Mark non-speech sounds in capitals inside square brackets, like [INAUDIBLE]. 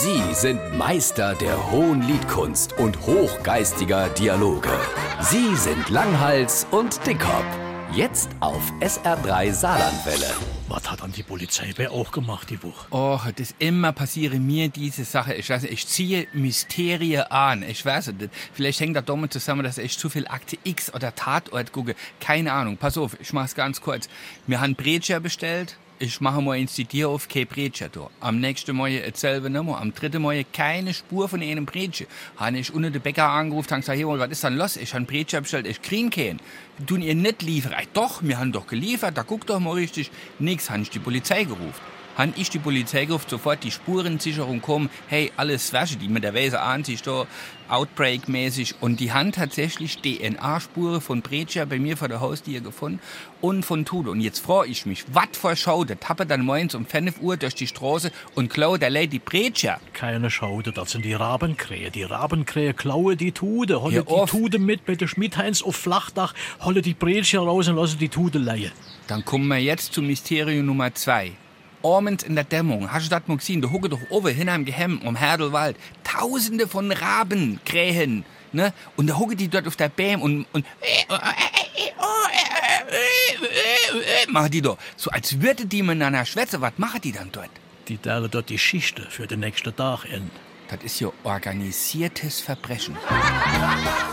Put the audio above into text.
Sie sind Meister der hohen Liedkunst und hochgeistiger Dialoge. Sie sind Langhals und Dickhop. Jetzt auf SR3 Saarlandwelle. Was hat dann die Polizei bei auch gemacht die Woche? Oh, das immer passiere mir diese Sache. Ich weiß nicht, ich ziehe Mysterien an. Ich weiß nicht. Vielleicht hängt das damit zusammen, dass ich zu viel Akte X oder Tatort gucke. Keine Ahnung. Pass auf, ich mach's ganz kurz. Wir haben Brecher bestellt. Ich mache mal ins Tier auf kein Brecher da. Am nächsten Mal dasselbe nochmal. Am dritten Mal keine Spur von einem Brecher. Habe ich unter den Bäcker angerufen und gesagt, hey, was ist denn los? Ich habe Brecher bestellt, ich krieg keinen. Tun ihr nicht liefern? Doch, wir haben doch geliefert, da guckt doch mal richtig. Nix, habe ich die Polizei gerufen han ich die Polizei ruft sofort die Spurensicherung kommen, hey, alles Wäsche, die mit der Weise an sich da, Outbreak-mäßig. Und die haben tatsächlich DNA-Spuren von Bretscher bei mir vor der Haustür gefunden und von Tude. Und jetzt freue ich mich, wat vor Schaude, tappe dann morgens um 5 Uhr durch die Straße und klaue der Lady Bretscher. Keine Schaude, das sind die Rabenkrähe. Die Rabenkrähe klaue die Tude, holle ja, die oft. Tude mit, bitte der Schmidheinz auf Flachdach, holle die Bretscher raus und lasse die Tude leihen. Dann kommen wir jetzt zu Mysterium Nummer 2. Ormend in der Dämmerung, Haschdat Muxin, der Hucke doch durch Owe, Hinheim Gehemm, um Herdelwald, tausende von Raben krähen, ne? Und da Hucke die dort auf der Bäm und, und, machen die doch. So als würde die mit einer Schwätze, was machen die dann dort? Die teilen dort die Schichte für den nächsten Tag in. Das ist ja organisiertes Verbrechen. [LAUGHS]